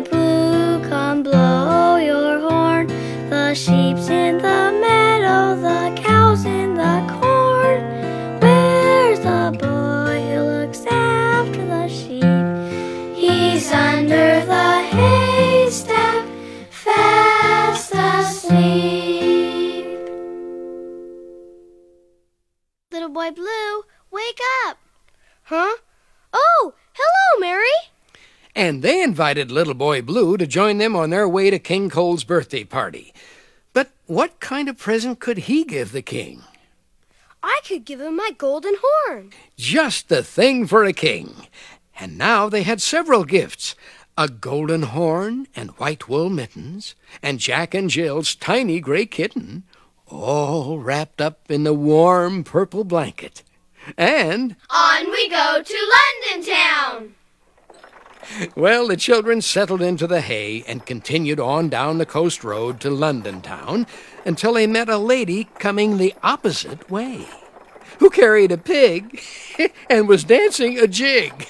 boy blue, come blow your horn. The sheep's in the meadow, the cow's in the corn. Where's the boy who looks after the sheep? He's under the haystack, fast asleep. Little boy blue, wake up. Huh? And they invited Little Boy Blue to join them on their way to King Cole's birthday party. But what kind of present could he give the king? I could give him my golden horn. Just the thing for a king. And now they had several gifts a golden horn and white wool mittens, and Jack and Jill's tiny gray kitten, all wrapped up in the warm purple blanket. And, On we go to London. Well, the children settled into the hay and continued on down the coast road to London town until they met a lady coming the opposite way, who carried a pig and was dancing a jig.